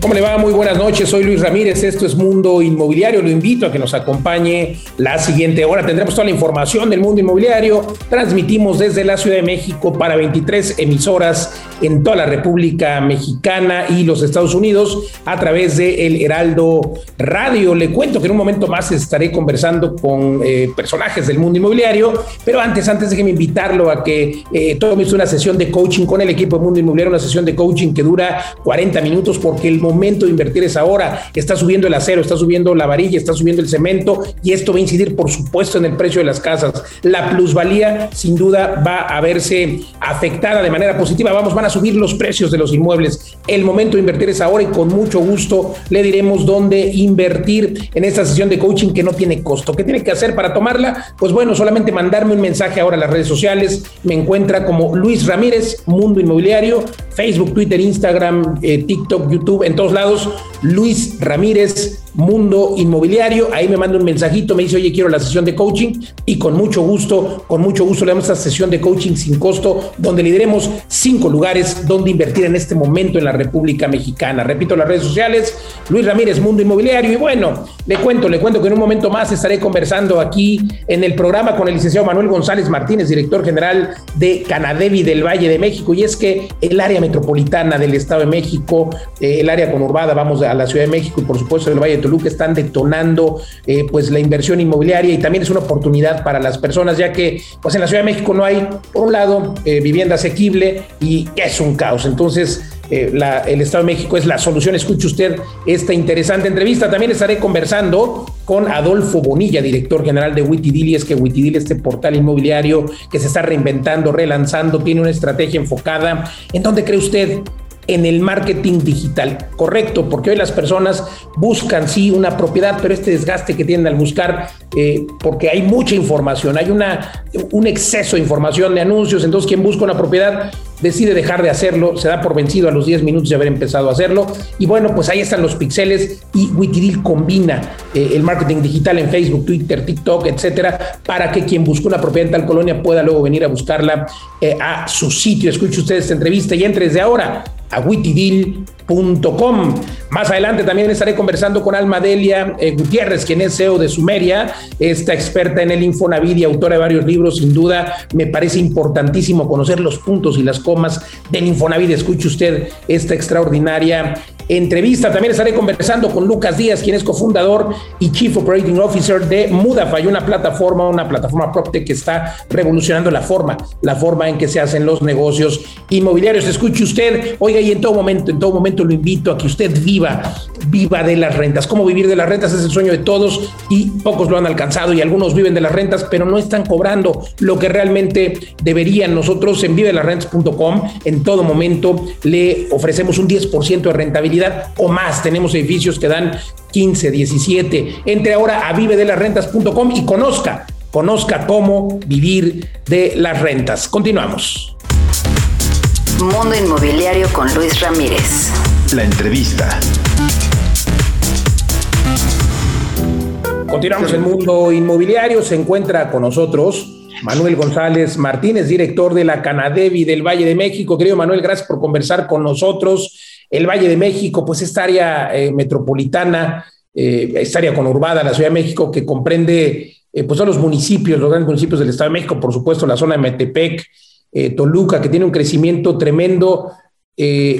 ¿Cómo le va? Muy buenas noches. Soy Luis Ramírez. Esto es Mundo Inmobiliario. Lo invito a que nos acompañe la siguiente hora. Tendremos toda la información del mundo inmobiliario. Transmitimos desde la Ciudad de México para 23 emisoras en toda la República Mexicana y los Estados Unidos a través de El Heraldo Radio. Le cuento que en un momento más estaré conversando con eh, personajes del mundo inmobiliario, pero antes, antes déjeme invitarlo a que eh, tome una sesión de coaching con el equipo de Mundo Inmobiliario, una sesión de coaching que dura 40 minutos porque el momento de invertir es ahora. Está subiendo el acero, está subiendo la varilla, está subiendo el cemento y esto va a incidir, por supuesto, en el precio de las casas. La plusvalía, sin duda, va a verse afectada de manera positiva. Vamos, van a subir los precios de los inmuebles. El momento de invertir es ahora y con mucho gusto le diremos dónde invertir en esta sesión de coaching que no tiene costo. ¿Qué tiene que hacer para tomarla? Pues bueno, solamente mandarme un mensaje ahora a las redes sociales. Me encuentra como Luis Ramírez, Mundo Inmobiliario, Facebook, Twitter, Instagram, eh, TikTok, YouTube, en todos lados. Luis Ramírez, Mundo Inmobiliario. Ahí me manda un mensajito, me dice, oye, quiero la sesión de coaching y con mucho gusto, con mucho gusto le damos esta sesión de coaching sin costo, donde le diremos cinco lugares donde invertir en este momento en la República Mexicana. Repito, las redes sociales, Luis Ramírez, Mundo Inmobiliario. Y bueno, le cuento, le cuento que en un momento más estaré conversando aquí en el programa con el licenciado Manuel González Martínez, director general de Canadevi del Valle de México. Y es que el área metropolitana del Estado de México, eh, el área conurbada, vamos a la Ciudad de México y por supuesto el Valle Toluca están detonando eh, pues la inversión inmobiliaria y también es una oportunidad para las personas, ya que pues en la Ciudad de México no hay, por un lado, eh, vivienda asequible y es un caos. Entonces, eh, el Estado de México es la solución. Escuche usted esta interesante entrevista. También estaré conversando con Adolfo Bonilla, director general de Witidil, y es que Witidil, este portal inmobiliario que se está reinventando, relanzando, tiene una estrategia enfocada. ¿En dónde cree usted en el marketing digital. Correcto, porque hoy las personas buscan sí una propiedad, pero este desgaste que tienen al buscar, eh, porque hay mucha información, hay una, un exceso de información de anuncios, entonces quien busca una propiedad decide dejar de hacerlo, se da por vencido a los 10 minutos de haber empezado a hacerlo. Y bueno, pues ahí están los pixeles y Witidil combina eh, el marketing digital en Facebook, Twitter, TikTok, etcétera, para que quien busca una propiedad en tal colonia pueda luego venir a buscarla eh, a su sitio. Escuche usted esta entrevista y entre desde ahora a. Más adelante también estaré conversando con Alma Delia eh, Gutiérrez, quien es CEO de Sumeria, esta experta en el Infonavit y autora de varios libros. Sin duda, me parece importantísimo conocer los puntos y las comas del Infonavit. Escuche usted esta extraordinaria entrevista. También estaré conversando con Lucas Díaz, quien es cofundador y Chief Operating Officer de Mudafy, una plataforma, una plataforma PropTech que está revolucionando la forma, la forma en que se hacen los negocios inmobiliarios. Escuche usted, oiga, y en todo momento, en todo momento lo invito a que usted viva, viva de las rentas. ¿Cómo vivir de las rentas? Es el sueño de todos y pocos lo han alcanzado y algunos viven de las rentas, pero no están cobrando lo que realmente deberían. Nosotros en vivelasrentas.com en todo momento le ofrecemos un 10% de rentabilidad o más. Tenemos edificios que dan 15, 17. Entre ahora a vivedelasrentas.com y conozca, conozca cómo vivir de las rentas. Continuamos. Mundo Inmobiliario con Luis Ramírez. La entrevista. Continuamos en Mundo Inmobiliario. Se encuentra con nosotros Manuel González Martínez, director de la Canadevi del Valle de México. Querido Manuel, gracias por conversar con nosotros el Valle de México, pues esta área eh, metropolitana, eh, esta área conurbada, la Ciudad de México, que comprende eh, pues son los municipios, los grandes municipios del Estado de México, por supuesto la zona de Metepec, Toluca, que tiene un crecimiento tremendo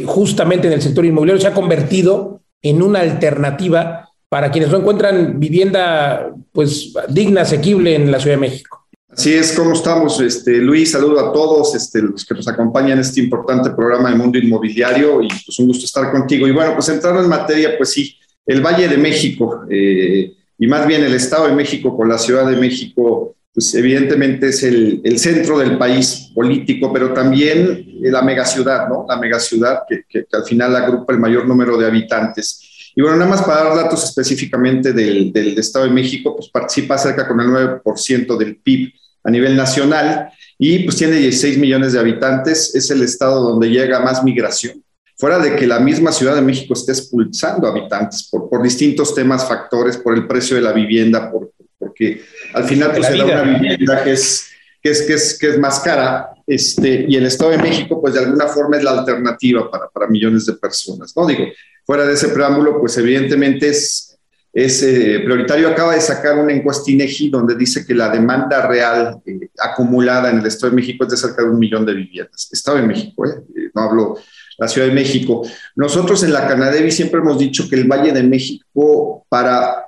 justamente en el sector inmobiliario, se ha convertido en una alternativa para quienes no encuentran vivienda pues digna, asequible en la Ciudad de México. Así es, ¿cómo estamos? Este, Luis, saludo a todos este, los que nos acompañan en este importante programa de Mundo Inmobiliario y pues un gusto estar contigo. Y bueno, pues entrando en materia, pues sí, el Valle de México eh, y más bien el Estado de México con la Ciudad de México, pues evidentemente es el, centro del país político, pero también la megaciudad, ¿no? La megaciudad que, que, que al final agrupa el mayor número de habitantes. Y bueno, nada más para dar datos específicamente del, del, Estado de México, pues participa cerca con el 9% del PIB a nivel nacional y pues tiene 16 millones de habitantes, es el estado donde llega más migración. Fuera de que la misma Ciudad de México esté expulsando habitantes por, por distintos temas, factores, por el precio de la vivienda, por, porque al final pues, se da una vivienda que es, que es, que es, que es más cara, este, y el Estado de México, pues de alguna forma es la alternativa para, para millones de personas, ¿no? Digo, fuera de ese preámbulo, pues evidentemente es, es eh, prioritario. Acaba de sacar una encuesta INEGI donde dice que la demanda real eh, acumulada en el Estado de México es de cerca de un millón de viviendas. Estado de México, ¿eh? no hablo la Ciudad de México. Nosotros en la Canadevi siempre hemos dicho que el Valle de México, para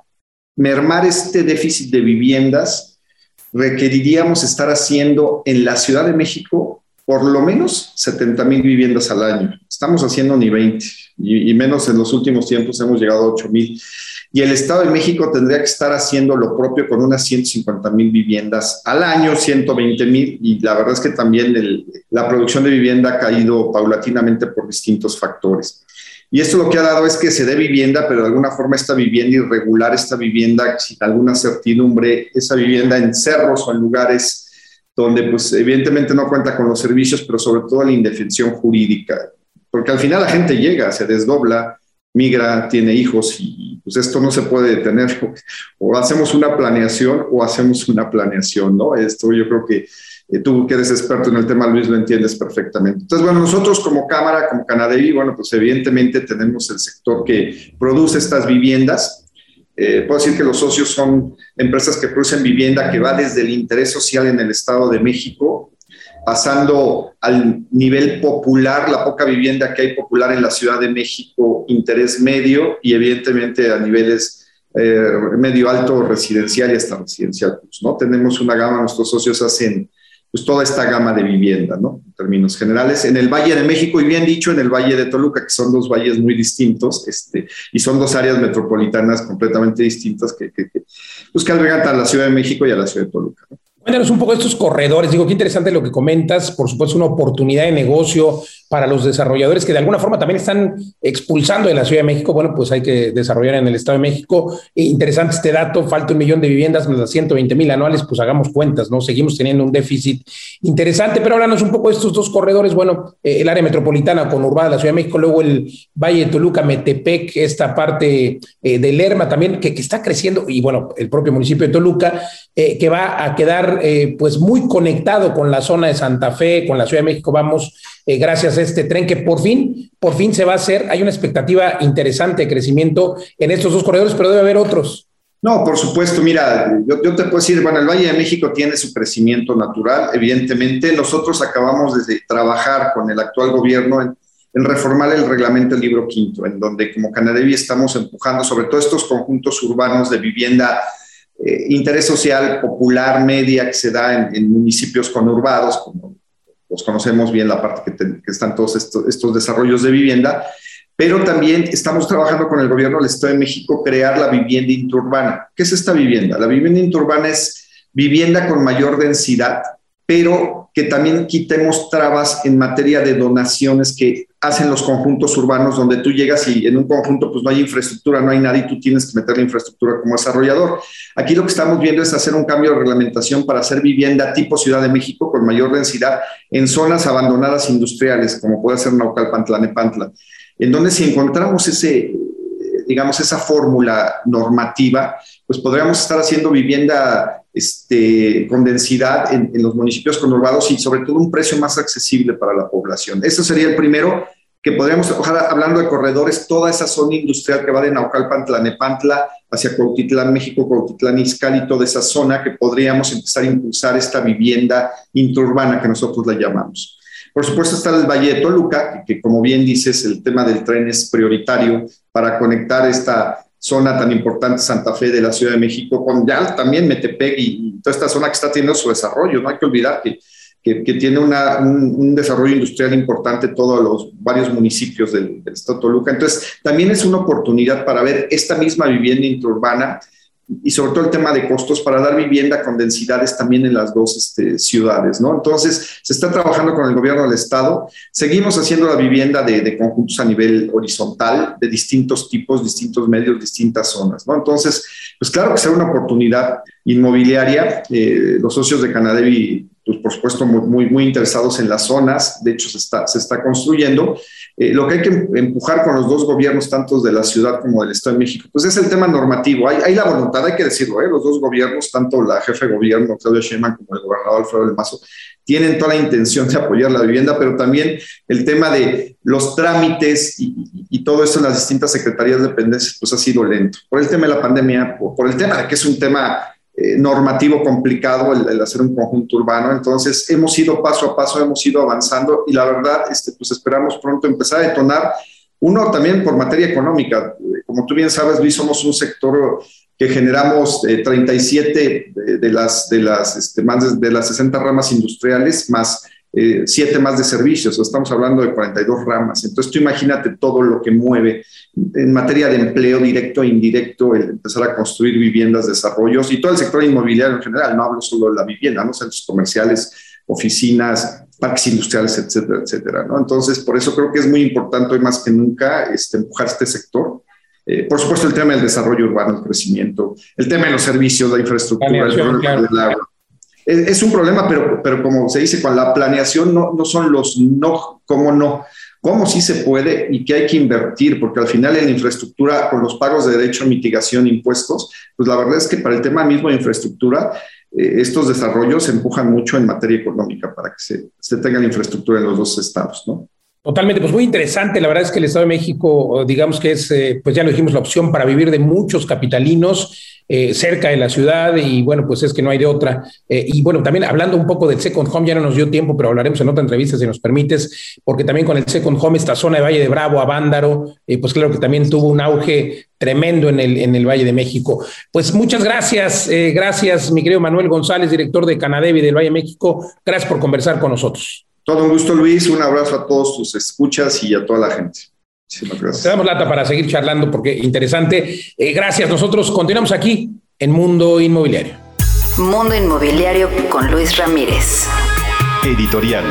mermar este déficit de viviendas, requeriríamos estar haciendo en la Ciudad de México por lo menos 70 mil viviendas al año. Estamos haciendo ni 20 y, menos en los últimos tiempos hemos llegado a 8 mil. Y el Estado de México tendría que estar haciendo lo propio con unas 150 mil viviendas al año, 120 mil. Y la verdad es que también la producción de vivienda ha caído paulatinamente por distintos factores. Y esto lo que ha dado es que se dé vivienda, pero de alguna forma esta vivienda irregular, esta vivienda sin alguna certidumbre, esa vivienda en cerros o en lugares donde pues evidentemente no cuenta con los servicios, pero sobre todo la indefensión jurídica, porque al final la gente llega, se desdobla, migra, tiene hijos y pues esto no se puede detener. O hacemos una planeación o hacemos una planeación, ¿no? Esto yo creo que eh, tú que eres experto en el tema, Luis, lo entiendes perfectamente. Entonces, bueno, nosotros como Cámara, como Canadevi, bueno, pues evidentemente tenemos el sector que produce estas viviendas. Eh, puedo decir que los socios son empresas que producen vivienda que va desde el interés social en el Estado de México, pasando al nivel popular, la poca vivienda que hay popular en la Ciudad de México, interés medio y evidentemente a niveles eh, medio alto residencial y hasta residencial. Pues, ¿no? Tenemos una gama, nuestros socios hacen pues toda esta gama de vivienda, ¿no? En términos generales. En el Valle de México, y bien dicho, en el Valle de Toluca, que son dos valles muy distintos, este, y son dos áreas metropolitanas completamente distintas que, que, que, pues que albergan a la Ciudad de México y a la Ciudad de Toluca. ¿no? Cuéntanos un poco de estos corredores. Digo, qué interesante lo que comentas. Por supuesto, una oportunidad de negocio para los desarrolladores que de alguna forma también están expulsando de la Ciudad de México. Bueno, pues hay que desarrollar en el Estado de México. Interesante este dato. Falta un millón de viviendas más las 120 mil anuales. Pues hagamos cuentas, ¿no? Seguimos teniendo un déficit interesante. Pero háblanos un poco de estos dos corredores. Bueno, eh, el área metropolitana conurbada de la Ciudad de México, luego el Valle de Toluca, Metepec, esta parte eh, de Lerma también, que, que, está creciendo. Y bueno, el propio municipio de Toluca, eh, que va a quedar eh, pues muy conectado con la zona de Santa Fe, con la Ciudad de México, vamos, eh, gracias a este tren que por fin, por fin se va a hacer. Hay una expectativa interesante de crecimiento en estos dos corredores, pero debe haber otros. No, por supuesto, mira, yo, te puedo decir, bueno, el Valle de México tiene su crecimiento natural, evidentemente. Nosotros acabamos de trabajar con el actual gobierno en, en reformar el reglamento del libro quinto, en donde como Canadevi estamos empujando sobre todo estos conjuntos urbanos de vivienda eh, interés social popular media que se da en, municipios conurbados, como los conocemos bien, la parte que, te, que están todos estos, estos, desarrollos de vivienda, pero también estamos trabajando con el gobierno del Estado de México crear la vivienda interurbana. ¿Qué es esta vivienda? La vivienda interurbana es vivienda con mayor densidad, pero que también quitemos trabas en materia de donaciones que hacen los conjuntos urbanos donde tú llegas y en un conjunto pues no hay infraestructura, no hay nada y tú tienes que meter la infraestructura como desarrollador. Aquí lo que estamos viendo es hacer un cambio de reglamentación para hacer vivienda tipo Ciudad de México con mayor densidad en zonas abandonadas industriales, como puede ser Naucalpan, Tlanepantla, en donde si encontramos ese, digamos, esa fórmula normativa, pues podríamos estar haciendo vivienda este, con densidad en, los municipios conurbados y sobre todo un precio más accesible para la población. Eso sería el primero que podríamos trabajar hablando de corredores, toda esa zona industrial que va de Naucalpan, Tlanepantla, hacia Cuautitlán, México, Cuautitlán, Izcalli, toda esa zona que podríamos empezar a impulsar esta vivienda interurbana que nosotros la llamamos. Por supuesto está el Valle de Toluca, que como bien dices, el tema del tren es prioritario para conectar esta zona tan importante, Santa Fe de la Ciudad de México, con ya también Metepec y, toda esta zona que está teniendo su desarrollo. No hay que olvidar que, que, tiene una, un, desarrollo industrial importante todos los varios municipios del, del estado de Toluca. Entonces, también es una oportunidad para ver esta misma vivienda interurbana y sobre todo el tema de costos para dar vivienda con densidades también en las dos este, ciudades, ¿no? Entonces, se está trabajando con el gobierno del estado, seguimos haciendo la vivienda de, conjuntos a nivel horizontal, de distintos tipos, distintos medios, distintas zonas, ¿no? Entonces, pues claro que será una oportunidad inmobiliaria, eh, los socios de Canadevi pues, por supuesto, muy, muy, interesados en las zonas, de hecho se está, se está construyendo. Eh, lo que hay que empujar con los dos gobiernos, tanto de la ciudad como del Estado de México, pues es el tema normativo. Hay, la voluntad, hay que decirlo, ¿eh? los dos gobiernos, tanto la jefe de gobierno, Claudia Sheinbaum, como el gobernador Alfredo del Mazo, tienen toda la intención de apoyar la vivienda, pero también el tema de los trámites y, y, todo eso en las distintas secretarías de dependencias, pues ha sido lento. Por el tema de la pandemia, por, por el tema de que es un tema eh, normativo complicado el, hacer un conjunto urbano. Entonces, hemos ido paso a paso, hemos ido avanzando y la verdad, este, pues esperamos pronto empezar a detonar. Uno también por materia económica. Como tú bien sabes, Luis, somos un sector que generamos 37 eh, de, las, de, las, este, más de, las 60 ramas industriales, más eh, siete más de servicios, estamos hablando de 42 ramas. Entonces, tú imagínate todo lo que mueve en materia de empleo directo e indirecto, el empezar a construir viviendas, desarrollos y todo el sector inmobiliario en general, no hablo solo de la vivienda, ¿no? centros comerciales, oficinas, parques industriales, etcétera, etcétera. ¿no? Entonces, por eso creo que es muy importante hoy más que nunca este, empujar este sector. Eh, por supuesto, el tema del desarrollo urbano, el crecimiento, el tema de los servicios, la infraestructura, el del agua es, un problema, pero, pero como se dice, con la planeación no, no son los no, cómo no, cómo sí se puede y qué hay que invertir, porque al final en infraestructura, con los pagos de derecho, mitigación, impuestos, pues la verdad es que para el tema mismo de infraestructura, eh, estos desarrollos se empujan mucho en materia económica para que se, se tenga la infraestructura en los dos estados, ¿no? Totalmente, pues muy interesante. La verdad es que el Estado de México, digamos que es, eh, pues ya lo dijimos, la opción para vivir de muchos capitalinos eh, cerca de la ciudad y bueno, pues es que no hay de otra. Eh, y bueno, también hablando un poco del Second Home, ya no nos dio tiempo, pero hablaremos en otra entrevista si nos permites, porque también con el Second Home, esta zona de Valle de Bravo, a Bándaro, pues claro que también tuvo un auge tremendo en el, en el Valle de México. Pues muchas gracias, gracias mi querido Manuel González, director de Canadevi del Valle de México. Gracias por conversar con nosotros. Todo un gusto, Luis. Un abrazo a todos tus escuchas y a toda la gente. Muchísimas gracias. Te damos lata para seguir charlando porque interesante. Eh, gracias. Nosotros continuamos aquí en Mundo Inmobiliario. Mundo Inmobiliario con Luis Ramírez. Editorial.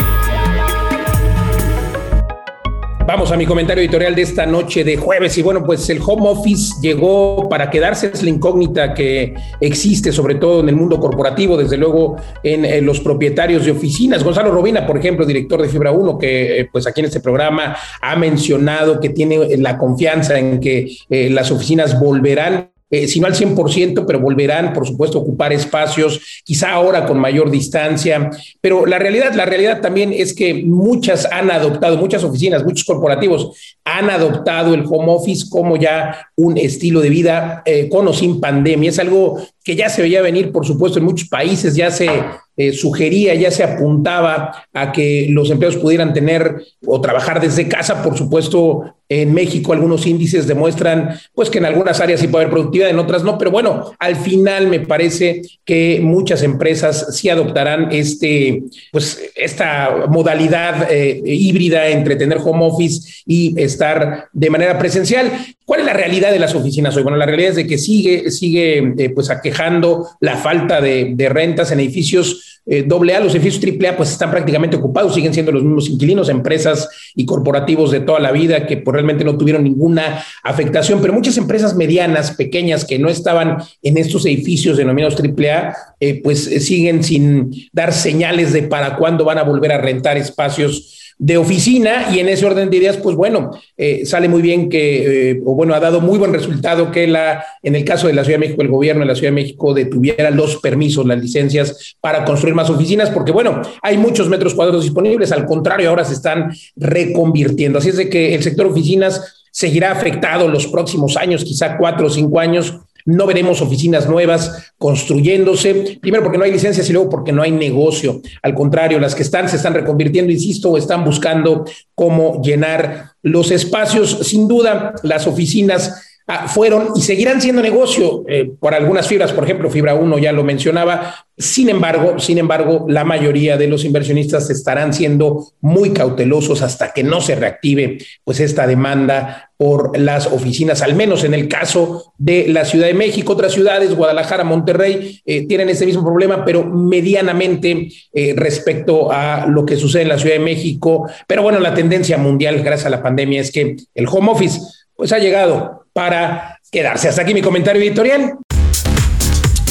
Vamos a mi comentario editorial de esta noche de jueves. Y bueno, pues el home office llegó para quedarse, es la incógnita que existe, sobre todo en el mundo corporativo, desde luego en, los propietarios de oficinas. Gonzalo Robina, por ejemplo, director de Fibra 1, que eh, pues aquí en este programa ha mencionado que tiene la confianza en que eh, las oficinas volverán eh, si no al 100%, pero volverán, por supuesto, a ocupar espacios, quizá ahora con mayor distancia. Pero la realidad, la realidad también es que muchas han adoptado, muchas oficinas, muchos corporativos han adoptado el home office como ya un estilo de vida eh, con o sin pandemia. Es algo que ya se veía venir, por supuesto, en muchos países, ya se eh, sugería, ya se apuntaba a que los empleados pudieran tener o trabajar desde casa. Por supuesto, en México algunos índices demuestran pues que en algunas áreas sí puede haber productividad, en otras no, pero bueno, al final me parece que muchas empresas sí adoptarán este, pues esta modalidad eh, híbrida entre tener home office y estar de manera presencial. ¿Cuál es la realidad de las oficinas hoy? Bueno, la realidad es de que sigue, sigue eh, pues aquejando la falta de, de rentas en edificios eh, doble A, los edificios triple A, pues están prácticamente ocupados, siguen siendo los mismos inquilinos, empresas y corporativos de toda la vida que pues, realmente no tuvieron ninguna afectación, pero muchas empresas medianas, pequeñas, que no estaban en estos edificios denominados triple A, eh, pues eh, siguen sin dar señales de para cuándo van a volver a rentar espacios de oficina y en ese orden de ideas, pues bueno, eh, sale muy bien que, eh, o bueno, ha dado muy buen resultado que la, en el caso de la Ciudad de México, el gobierno de la Ciudad de México detuviera los permisos, las licencias para construir más oficinas, porque bueno, hay muchos metros cuadrados disponibles, al contrario, ahora se están reconvirtiendo. Así es de que el sector oficinas seguirá afectado los próximos años, quizá cuatro o cinco años, no veremos oficinas nuevas construyéndose, primero porque no hay licencias y luego porque no hay negocio. Al contrario, las que están se están reconvirtiendo, insisto, o están buscando cómo llenar los espacios. Sin duda, las oficinas fueron y seguirán siendo negocio eh, por algunas fibras, por ejemplo, fibra 1 ya lo mencionaba. Sin embargo, sin embargo, la mayoría de los inversionistas estarán siendo muy cautelosos hasta que no se reactive pues esta demanda por las oficinas, al menos en el caso de la Ciudad de México, otras ciudades, Guadalajara, Monterrey, eh, tienen ese mismo problema, pero medianamente eh, respecto a lo que sucede en la Ciudad de México. Pero bueno, la tendencia mundial gracias a la pandemia es que el home office pues ha llegado para quedarse. Hasta aquí mi comentario editorial.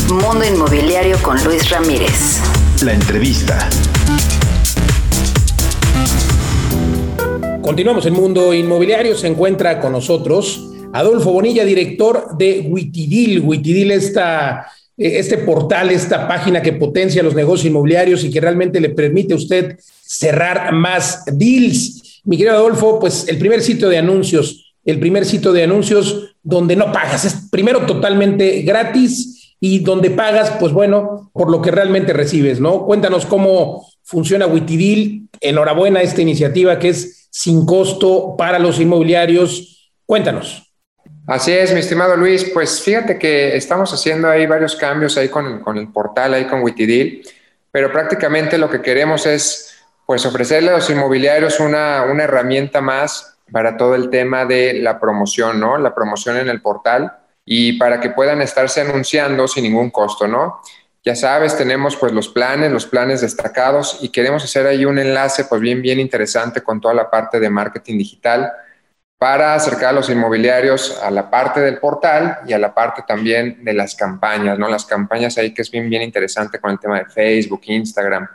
Mundo Inmobiliario con Luis Ramírez. La entrevista. Continuamos en Mundo Inmobiliario. Se encuentra con nosotros Adolfo Bonilla, director de Witidil. Witidil, esta, eh, este portal, esta página que potencia los negocios inmobiliarios y que realmente le permite a usted cerrar más deals. Mi querido Adolfo, pues el primer sitio de anuncios, el primer sitio de anuncios donde no pagas, es primero totalmente gratis y donde pagas, pues bueno, por lo que realmente recibes, ¿no? Cuéntanos cómo funciona Witidil. Enhorabuena a esta iniciativa que es sin costo para los inmobiliarios. Cuéntanos. Así es, mi estimado Luis. Pues fíjate que estamos haciendo ahí varios cambios ahí con, con el portal, ahí con Witidil, pero prácticamente lo que queremos es pues ofrecerle a los inmobiliarios una, una herramienta más para todo el tema de la promoción, ¿no? La promoción en el portal y para que puedan estarse anunciando sin ningún costo, ¿no? Ya sabes, tenemos pues los planes, los planes destacados y queremos hacer ahí un enlace pues bien, bien interesante con toda la parte de marketing digital para acercar a los inmobiliarios a la parte del portal y a la parte también de las campañas, ¿no? Las campañas ahí que es bien, bien interesante con el tema de Facebook, Instagram,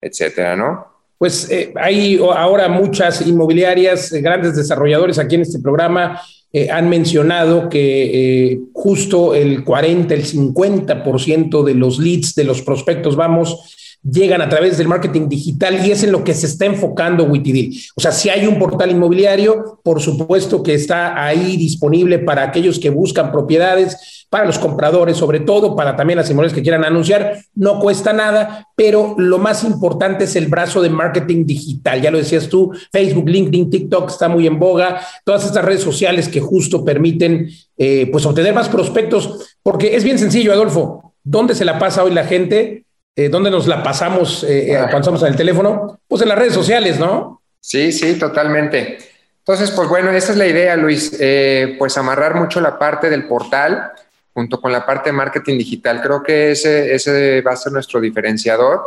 etcétera, ¿no? Pues eh, hay ahora muchas inmobiliarias, eh, grandes desarrolladores aquí en este programa eh, han mencionado que justo el 40, el 50% de los leads, de los prospectos, vamos, llegan a través del marketing digital y es en lo que se está enfocando Witidil. O sea, si hay un portal inmobiliario, por supuesto que está ahí disponible para aquellos que buscan propiedades, para los compradores, sobre todo para también las inmobiliarias que quieran anunciar, no cuesta nada, pero lo más importante es el brazo de marketing digital. Ya lo decías tú, Facebook, LinkedIn, TikTok está muy en boga, todas estas redes sociales que justo permiten eh, pues obtener más prospectos, porque es bien sencillo, Adolfo, ¿dónde se la pasa hoy la gente? eh, ¿dónde nos la pasamos eh, eh, cuando estamos en el teléfono? Pues en las redes sociales, ¿no? Sí, sí, totalmente. Entonces, pues bueno, esa es la idea, Luis, eh, pues amarrar mucho la parte del portal junto con la parte de marketing digital. Creo que ese, ese va a ser nuestro diferenciador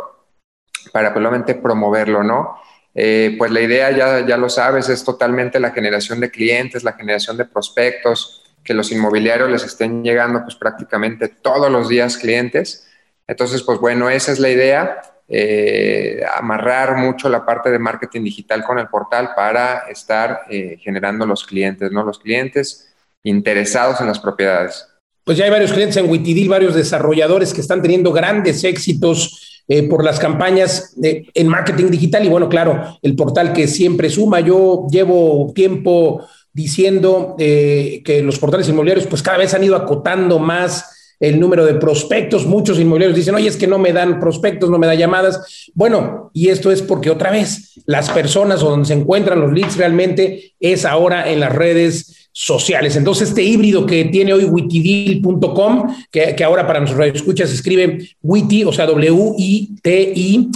para probablemente promoverlo, ¿no? Eh, pues la idea, ya, ya lo sabes, es totalmente la generación de clientes, la generación de prospectos, que los inmobiliarios les estén llegando pues prácticamente todos los días clientes entonces, pues bueno, esa es la idea, eh, amarrar mucho la parte de marketing digital con el portal para estar eh, generando los clientes, ¿no? Los clientes interesados en las propiedades. Pues ya hay varios clientes en Witidil, varios desarrolladores que están teniendo grandes éxitos eh, por las campañas en marketing digital y bueno, claro, el portal que siempre suma. Yo llevo tiempo diciendo que los portales inmobiliarios pues cada vez han ido acotando más el número de prospectos. Muchos inmobiliarios dicen, oye, es que no me dan prospectos, no me da llamadas. Bueno, y esto es porque otra vez las personas o donde se encuentran los leads realmente es ahora en las redes sociales. Entonces, este híbrido que tiene hoy witidil.com, que, ahora para nuestros radioescuchas escribe witty, o sea, W-I-T-I,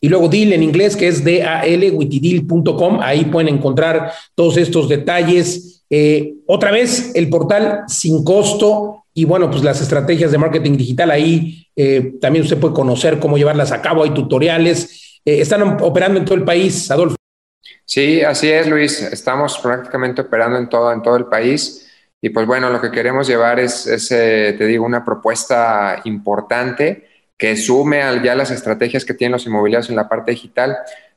y luego deal en inglés, que es D-A-L, witidil.com. Ahí pueden encontrar todos estos detalles. Eh, otra vez, el portal sin costo, y bueno, pues las estrategias de marketing digital ahí eh, también usted puede conocer cómo llevarlas a cabo. Hay tutoriales. Eh, están operando en todo el país, Adolfo. Sí, así es, Luis. Estamos prácticamente operando en todo, en todo el país. Y pues bueno, lo que queremos llevar es, te digo, una propuesta importante que sume a ya las estrategias que tienen los inmobiliarios en la parte digital.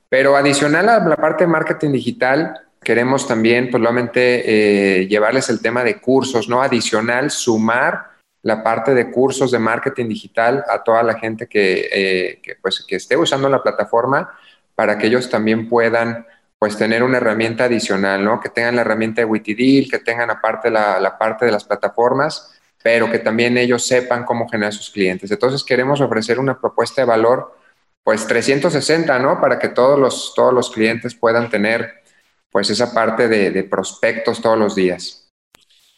Pero adicional a la parte de marketing digital, queremos también, probablemente, eh, llevarles el tema de cursos, ¿no? Adicional, sumar la parte de cursos de marketing digital a toda la gente que, eh, que, pues, que esté usando la plataforma para que ellos también puedan pues tener una herramienta adicional, ¿no? Que tengan la herramienta de Witidil, que tengan aparte la, la parte de las plataformas, pero que también ellos sepan cómo generar sus clientes. Entonces queremos ofrecer una propuesta de valor pues 360, ¿no? Para que todos los, todos los clientes puedan tener pues esa parte de, prospectos todos los días.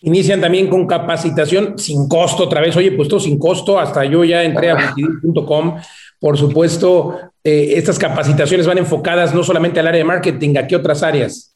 Inician también con capacitación sin costo otra vez. Oye, pues todo sin costo. Hasta yo ya entré a .com. Por supuesto, eh, estas capacitaciones van enfocadas no solamente al área de marketing, ¿a qué otras áreas?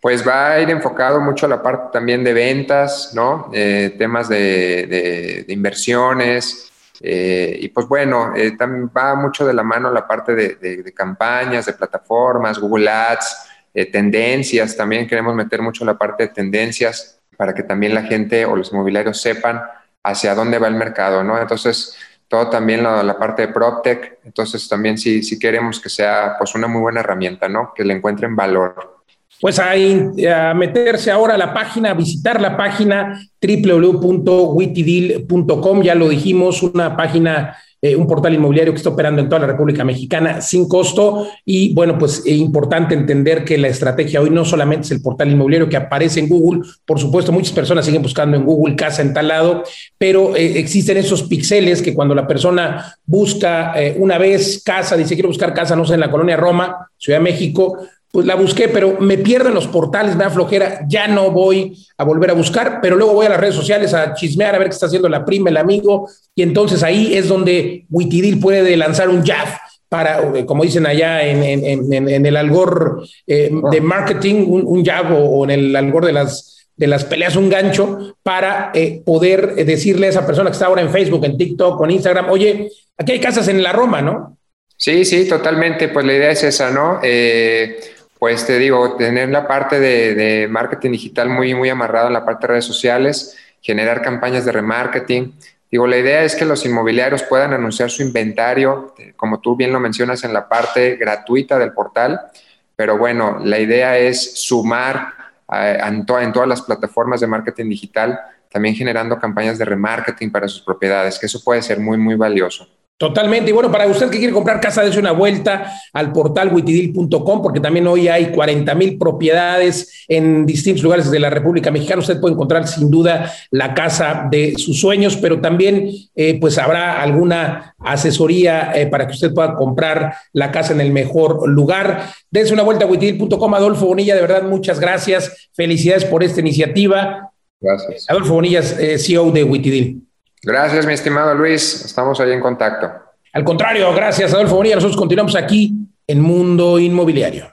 Pues va a ir enfocado mucho a la parte también de ventas, ¿no? Eh, temas de, inversiones. Eh, y pues bueno, también va mucho de la mano la parte de campañas, de plataformas, Google Ads, eh, tendencias, también queremos meter mucho la parte de tendencias para que también la gente o los inmobiliarios sepan hacia dónde va el mercado, ¿no? Entonces, todo también la, parte de PropTech. Entonces también sí, sí queremos que sea pues una muy buena herramienta, ¿no? Que le encuentren valor. Pues a, a meterse ahora a la página, a visitar la página www.wittydeal.com, ya lo dijimos, una página eh, un portal inmobiliario que está operando en toda la República Mexicana sin costo. Y bueno, pues es importante entender que la estrategia hoy no solamente es el portal inmobiliario que aparece en Google, por supuesto, muchas personas siguen buscando en Google casa en tal lado, pero eh, existen esos píxeles que cuando la persona busca eh, una vez casa, dice quiero buscar casa, no sé, en la colonia Roma, Ciudad de México, pues la busqué, pero me pierdo en los portales, me da flojera, ya no voy a volver a buscar, pero luego voy a las redes sociales a chismear, a ver qué está haciendo la prima, el amigo, y entonces ahí es donde Witidil puede lanzar un jab para, eh, como dicen allá en, el algor eh, de marketing, un, jab o, en el algor de las, de las peleas, un gancho, para eh, poder decirle a esa persona que está ahora en Facebook, en TikTok, en Instagram, oye, aquí hay casas en la Roma, ¿no? Sí, sí, totalmente. Pues la idea es esa, ¿no? Eh, pues te digo, tener la parte de, marketing digital muy, muy amarrado en la parte de redes sociales, generar campañas de remarketing. Digo, la idea es que los inmobiliarios puedan anunciar su inventario, eh, como tú bien lo mencionas, en la parte gratuita del portal, pero bueno, la idea es sumar eh, en, en todas las plataformas de marketing digital, también generando campañas de remarketing para sus propiedades, que eso puede ser muy, muy valioso. Totalmente. Y bueno, para usted que quiere comprar casa, dése una vuelta al portal witidil.com, porque también hoy hay 40 mil propiedades en distintos lugares de la República Mexicana. Usted puede encontrar sin duda la casa de sus sueños, pero también eh, pues habrá alguna asesoría eh, para que usted pueda comprar la casa en el mejor lugar. Dense una vuelta a witidil.com. Adolfo Bonilla, de verdad, muchas gracias. Felicidades por esta iniciativa. Gracias. Adolfo Bonilla, eh, CEO de Witidil. Gracias, mi estimado Luis. Estamos ahí en contacto. Al contrario, gracias, Adolfo Bonilla. Nosotros continuamos aquí en Mundo Inmobiliario.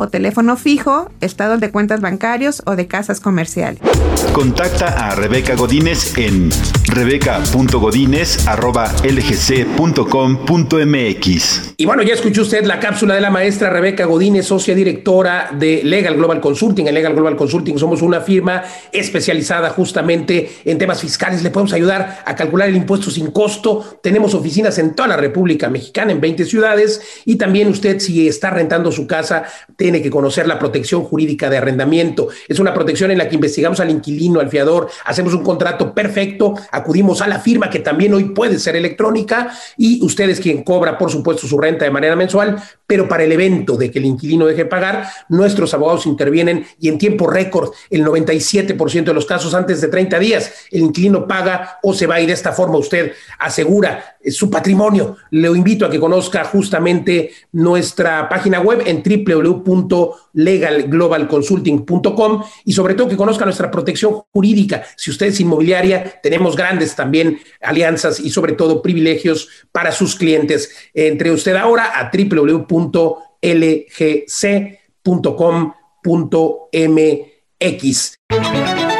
o teléfono fijo, estados de cuentas bancarios o de casas comerciales. Contacta a Rebeca Godínez en rebeca.godínez.lgc.com.mx. Y bueno, ya escuchó usted la cápsula de la maestra Rebeca Godínez, socia directora de Legal Global Consulting. En Legal Global Consulting somos una firma especializada justamente en temas fiscales. Le podemos ayudar a calcular el impuesto sin costo. Tenemos oficinas en toda la República Mexicana, en 20 ciudades. Y también usted, si está rentando su casa, tiene que conocer la protección jurídica de arrendamiento. Es una protección en la que investigamos al inquilino, al fiador, hacemos un contrato perfecto, acudimos a la firma que también hoy puede ser electrónica y usted es quien cobra, por supuesto, su renta de manera mensual, pero para el evento de que el inquilino deje pagar, nuestros abogados intervienen y en tiempo récord, el 97% de los casos antes de 30 días, el inquilino paga o se va y de esta forma usted asegura su patrimonio. Le invito a que conozca justamente nuestra página web en www.legalglobalconsulting.com y sobre todo que conozca nuestra protección jurídica. Si usted es inmobiliaria, tenemos grandes también alianzas y sobre todo privilegios para sus clientes. Entre usted ahora a www.lgc.com.mx.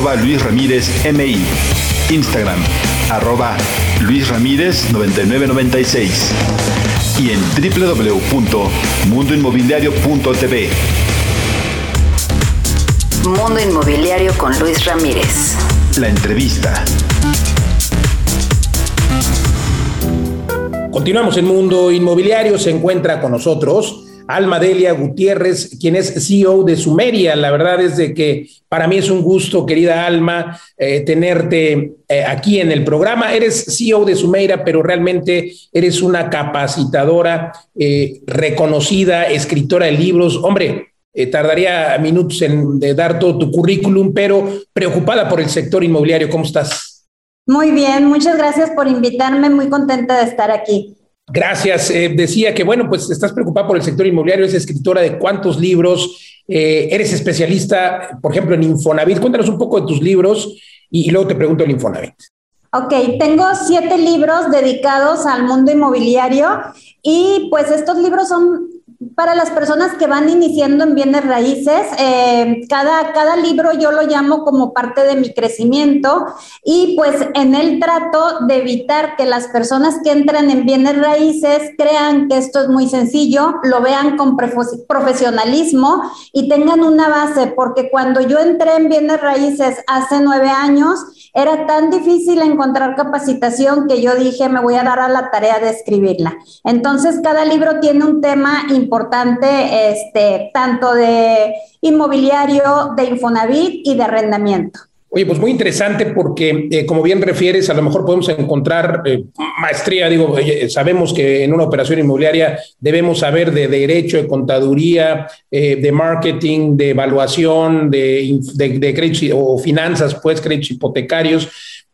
Arroba Luis Ramírez MI. Instagram arroba Luis Ramírez 9996 y en www.mundoinmobiliario.tv. Mundo Inmobiliario con Luis Ramírez. La entrevista. Continuamos en Mundo Inmobiliario. Se encuentra con nosotros Alma Delia Gutiérrez, quien es CEO de Sumeria. La verdad es de que para mí es un gusto, querida Alma, eh, tenerte eh, aquí en el programa. Eres CEO de Sumeira, pero realmente eres una capacitadora eh, reconocida, escritora de libros. Hombre, tardaría minutos en dar todo tu currículum, pero preocupada por el sector inmobiliario. ¿Cómo estás? Muy bien, muchas gracias por invitarme. Muy contenta de estar aquí. Gracias. Eh, decía que, bueno, pues estás preocupada por el sector inmobiliario, es escritora de cuántos libros, eh, eres especialista, por ejemplo, en Infonavit. Cuéntanos un poco de tus libros y, y luego te pregunto el Infonavit. Ok, tengo siete libros dedicados al mundo inmobiliario y pues estos libros son para las personas que van iniciando en bienes raíces, eh, cada, cada libro yo lo llamo como parte de mi crecimiento y pues en el trato de evitar que las personas que entran en bienes raíces crean que esto es muy sencillo, lo vean con profesionalismo y tengan una base, porque cuando yo entré en bienes raíces hace nueve años, era tan difícil encontrar capacitación que yo dije, me voy a dar a la tarea de escribirla. Entonces, cada libro tiene un tema importante, este, tanto de inmobiliario, de Infonavit y de arrendamiento. Oye, pues muy interesante porque, eh, como bien refieres, a lo mejor podemos encontrar eh, maestría. Digo, sabemos que en una operación inmobiliaria debemos saber de derecho, de contaduría, eh, de marketing, de evaluación, de, de créditos o finanzas, pues créditos hipotecarios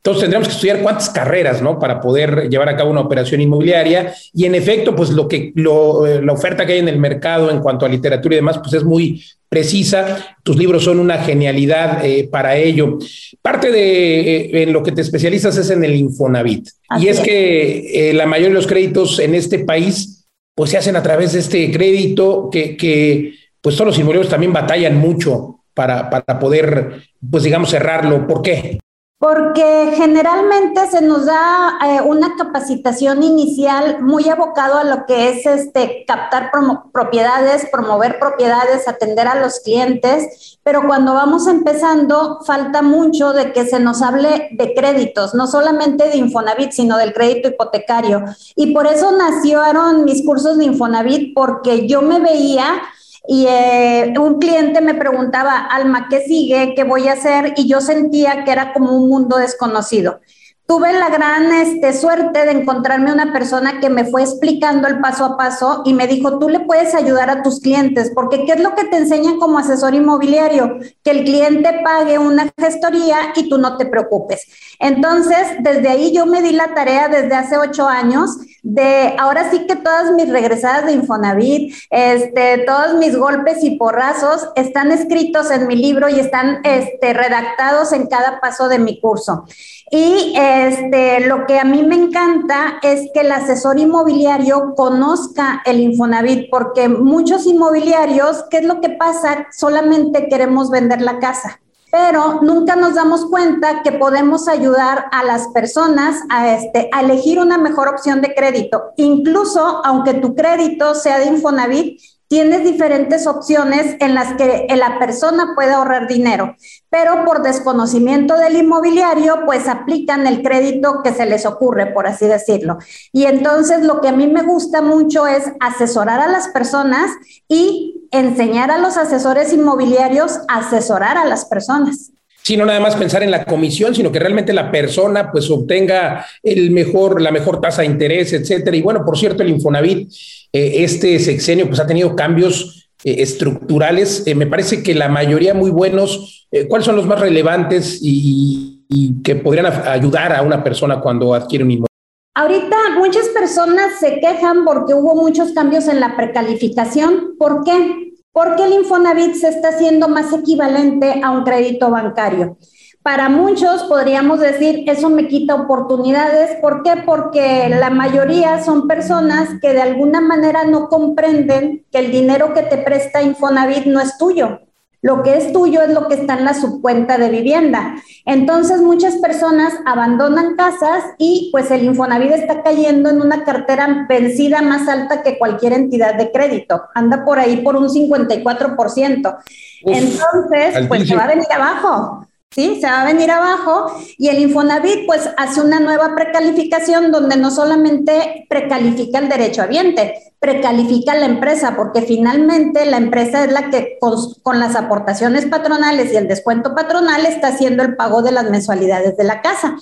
entonces tendríamos que estudiar cuántas carreras, ¿no? Para poder llevar a cabo una operación inmobiliaria. Y en efecto, pues lo que lo, eh, la oferta que hay en el mercado en cuanto a literatura y demás, pues es muy precisa. Tus libros son una genialidad eh, para ello. Parte de eh, en lo que te especializas es en el Infonavit. y es, que la mayoría de los créditos en este país, pues se hacen a través de este crédito que, que pues todos los inmobiliarios también batallan mucho para, para poder, pues digamos, cerrarlo. ¿Por qué? Porque generalmente se nos da eh, una capacitación inicial muy abocado a lo que es este captar propiedades, promover propiedades, atender a los clientes, pero cuando vamos empezando falta mucho de que se nos hable de créditos, no solamente de Infonavit, sino del crédito hipotecario. Y por eso nacieron mis cursos de Infonavit porque yo me veía y eh, un cliente me preguntaba, Alma, ¿qué sigue? ¿Qué voy a hacer? Y yo sentía que era como un mundo desconocido tuve la gran este, suerte de encontrarme una persona que me fue explicando el paso a paso y me dijo, tú le puedes ayudar a tus clientes, porque ¿qué es lo que te enseñan como asesor inmobiliario? Que el cliente pague una gestoría y tú no te preocupes. Entonces, desde ahí yo me di la tarea desde hace ocho años de, ahora sí que todas mis regresadas de Infonavit, este, todos mis golpes y porrazos están escritos en mi libro y están este, redactados en cada paso de mi curso. Y este, lo que a mí me encanta es que el asesor inmobiliario conozca el Infonavit, porque muchos inmobiliarios, ¿qué es lo que pasa? Solamente queremos vender la casa pero nunca nos damos cuenta que podemos ayudar a las personas a, este, a elegir una mejor opción de crédito. Incluso aunque tu crédito sea de Infonavit, tienes diferentes opciones en las que la persona puede ahorrar dinero, pero por desconocimiento del inmobiliario, pues aplican el crédito que se les ocurre, por así decirlo. Y entonces lo que a mí me gusta mucho es asesorar a las personas y enseñar a los asesores inmobiliarios a asesorar a las personas sí, no nada más pensar en la comisión, sino que realmente la persona pues obtenga el mejor, la mejor tasa de interés, etcétera. Y bueno, por cierto, el Infonavit, eh, este sexenio pues ha tenido cambios eh, estructurales. Eh, me parece que la mayoría muy buenos. ¿Cuáles son los más relevantes y, y que podrían ayudar a una persona cuando adquiere un inmueble? Ahorita muchas personas se quejan porque hubo muchos cambios en la precalificación. ¿Por qué? Porque el Infonavit se está haciendo más equivalente a un crédito bancario. Para muchos podríamos decir, eso me quita oportunidades. ¿Por qué? Porque la mayoría son personas que de alguna manera no comprenden que el dinero que te presta Infonavit no es tuyo. Lo que es tuyo es lo que está en la subcuenta de vivienda. Entonces, muchas personas abandonan casas y pues el Infonavit está cayendo en una cartera vencida más alta que cualquier entidad de crédito. Anda por ahí por un 54%. Entonces, pues se va a venir abajo. ¿Sí? Se va a venir abajo y el Infonavit pues hace una nueva precalificación donde no solamente precalifica el derecho habiente, precalifica la empresa porque finalmente la empresa es la que con, las aportaciones patronales y el descuento patronal está haciendo el pago de las mensualidades de la casa.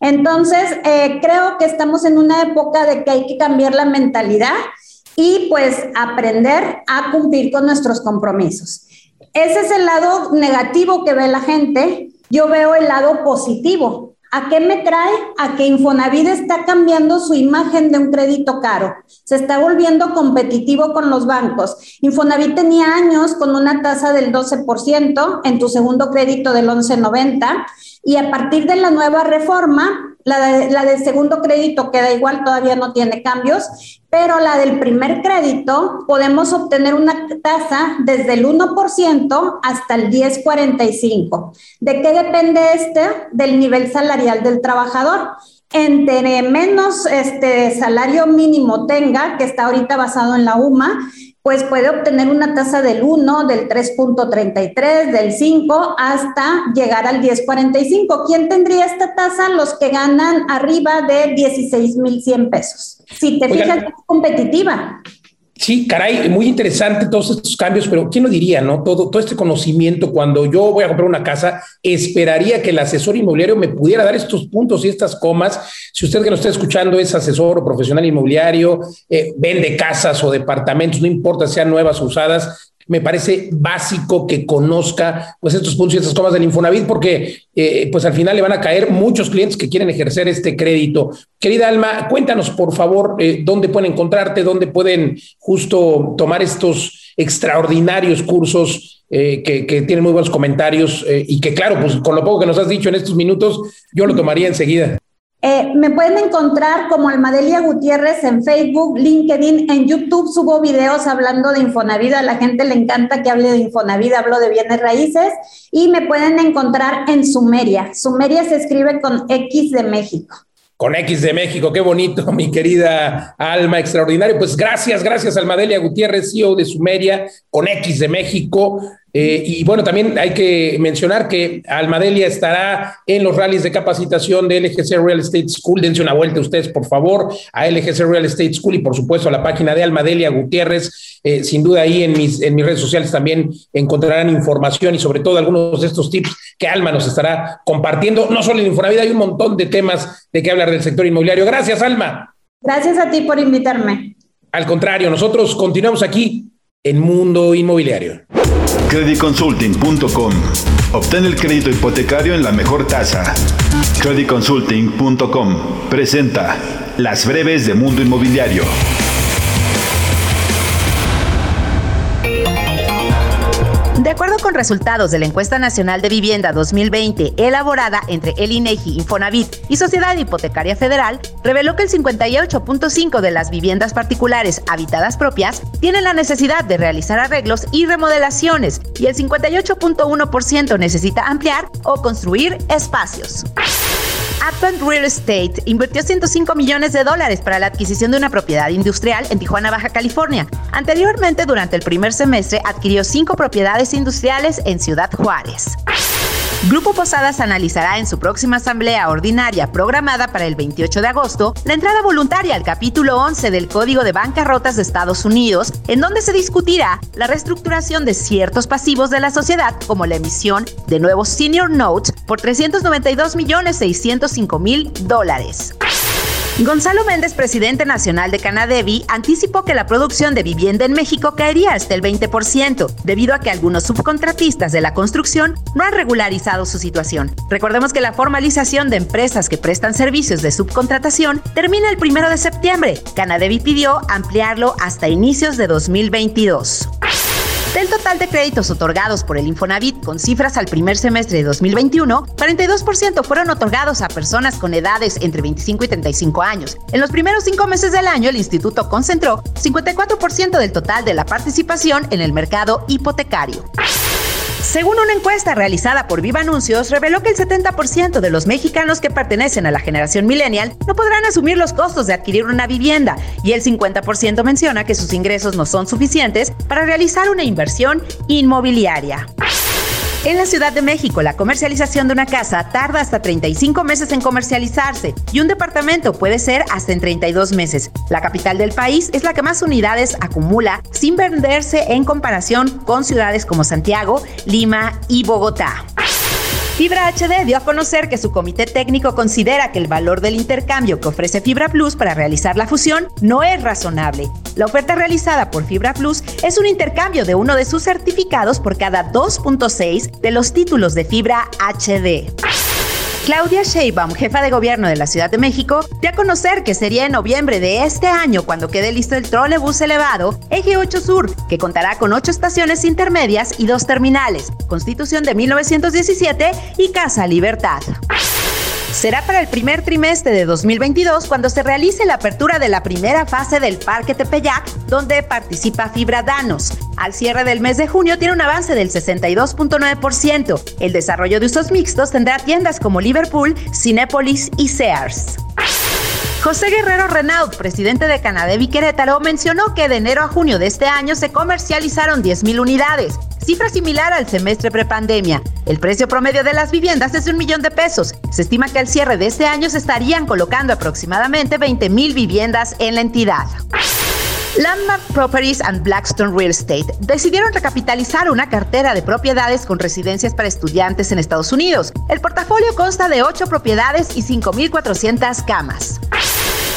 Entonces, eh, creo que estamos en una época de que hay que cambiar la mentalidad y pues aprender a cumplir con nuestros compromisos. Ese es el lado negativo que ve la gente. Yo veo el lado positivo. ¿A qué me trae? A que Infonavit está cambiando su imagen de un crédito caro. Se está volviendo competitivo con los bancos. Infonavit tenía años con una tasa del 12%, en tu segundo crédito del 11.90, y a partir de la nueva reforma, la, de, del segundo crédito queda igual, todavía no tiene cambios, pero la del primer crédito podemos obtener una tasa desde el 1% hasta el 10,45. ¿De qué depende este? Del nivel salarial del trabajador. Entre menos este salario mínimo tenga, que está ahorita basado en la UMA, pues puede obtener una tasa del 1, del 3.33, del 5, hasta llegar al 10.45. ¿Quién tendría esta tasa? Los que ganan arriba de 16.100 pesos. Si te fijas, es competitiva. Sí, caray, muy interesante todos estos cambios, pero ¿quién lo diría, no? Todo, todo este conocimiento, cuando yo voy a comprar una casa, esperaría que el asesor inmobiliario me pudiera dar estos puntos y estas comas. Si usted que nos está escuchando es asesor o profesional inmobiliario, eh, vende casas o departamentos, no importa sean nuevas o usadas, me parece básico que conozca pues estos puntos y estas tomas del Infonavit porque eh, pues al final le van a caer muchos clientes que quieren ejercer este crédito. Querida Alma, cuéntanos por favor eh, dónde pueden encontrarte, dónde pueden justo tomar estos extraordinarios cursos eh, que, que, tienen muy buenos comentarios y que claro, pues con lo poco que nos has dicho en estos minutos, yo lo tomaría enseguida. Eh, me pueden encontrar como Almadelia Gutiérrez en Facebook, LinkedIn, en YouTube subo videos hablando de Infonavit, a la gente le encanta que hable de Infonavit, hablo de bienes raíces y me pueden encontrar en Sumeria. Sumeria se escribe con X de México. Con X de México, qué bonito, mi querida Alma, extraordinario. Pues gracias, gracias Almadelia Gutiérrez, CEO de Sumeria, con X de México. Eh, y bueno, también hay que mencionar que Almadelia estará en los rallies de capacitación de LGC Real Estate School. Dense una vuelta ustedes, por favor, a LGC Real Estate School y por supuesto a la página de Almadelia Gutiérrez. Eh, sin duda ahí en mis, en mis redes sociales también encontrarán información y sobre todo algunos de estos tips que Alma nos estará compartiendo. No solo en Infonavida, hay un montón de temas de que hablar del sector inmobiliario. Gracias, Alma. Gracias a ti por invitarme. Al contrario, nosotros continuamos aquí en Mundo Inmobiliario. Creditconsulting.com. Obtén el crédito hipotecario en la mejor tasa. Creditconsulting.com presenta Las breves de Mundo Inmobiliario. De con resultados de la Encuesta Nacional de Vivienda 2020, elaborada entre el INEGI, Infonavit y Sociedad Hipotecaria Federal, reveló que el 58.5 de las viviendas particulares habitadas propias tienen la necesidad de realizar arreglos y remodelaciones y el 58.1% necesita ampliar o construir espacios. Advent Real Estate invirtió 105 millones de dólares para la adquisición de una propiedad industrial en Tijuana, Baja California. Anteriormente, durante el primer semestre, adquirió cinco propiedades industriales en Ciudad Juárez. Grupo Posadas analizará en su próxima asamblea ordinaria programada para el 28 de agosto la entrada voluntaria al capítulo 11 del Código de Bancarrotas de Estados Unidos, en donde se discutirá la reestructuración de ciertos pasivos de la sociedad como la emisión de nuevos senior notes por 392 millones 605 mil dólares. Gonzalo Méndez, presidente nacional de Canadevi, anticipó que la producción de vivienda en México caería hasta el 20%, debido a que algunos subcontratistas de la construcción no han regularizado su situación. Recordemos que la formalización de empresas que prestan servicios de subcontratación termina el 1 de septiembre. Canadevi pidió ampliarlo hasta inicios de 2022. Del total de créditos otorgados por el Infonavit con cifras al primer semestre de 2021, 42% fueron otorgados a personas con edades entre 25 y 35 años. En los primeros cinco meses del año, el instituto concentró 54% del total de la participación en el mercado hipotecario. Según una encuesta realizada por Viva Anuncios, reveló que el 70% de los mexicanos que pertenecen a la generación millennial no podrán asumir los costos de adquirir una vivienda y el 50% menciona que sus ingresos no son suficientes para realizar una inversión inmobiliaria. En la Ciudad de México, la comercialización de una casa tarda hasta 35 meses en comercializarse y un departamento puede ser hasta en 32 meses. La capital del país es la que más unidades acumula sin venderse en comparación con ciudades como Santiago, Lima y Bogotá. Fibra HD dio a conocer que su comité técnico considera que el valor del intercambio que ofrece Fibra Plus para realizar la fusión no es razonable. La oferta realizada por Fibra Plus es un intercambio de uno de sus certificados por cada 2.6 de los títulos de Fibra HD. Claudia Sheinbaum, jefa de gobierno de la Ciudad de México, dio a conocer que sería en noviembre de este año cuando quede listo el trolebús elevado Eje 8 Sur, que contará con ocho estaciones intermedias y dos terminales, Constitución de 1917 y Casa Libertad. Será para el primer trimestre de 2022 cuando se realice la apertura de la primera fase del Parque Tepeyac, donde participa Fibra Danos. Al cierre del mes de junio tiene un avance del 62.9%. El desarrollo de usos mixtos tendrá tiendas como Liverpool, Cinépolis y Sears. José Guerrero Renaud, presidente de Canadevi Querétaro, mencionó que de enero a junio de este año se comercializaron 10.000 unidades, cifra similar al semestre prepandemia. El precio promedio de las viviendas es de un millón de pesos. Se estima que al cierre de este año se estarían colocando aproximadamente 20.000 viviendas en la entidad. Landmark Properties and Blackstone Real Estate decidieron recapitalizar una cartera de propiedades con residencias para estudiantes en Estados Unidos. El portafolio consta de 8 propiedades y 5.400 camas.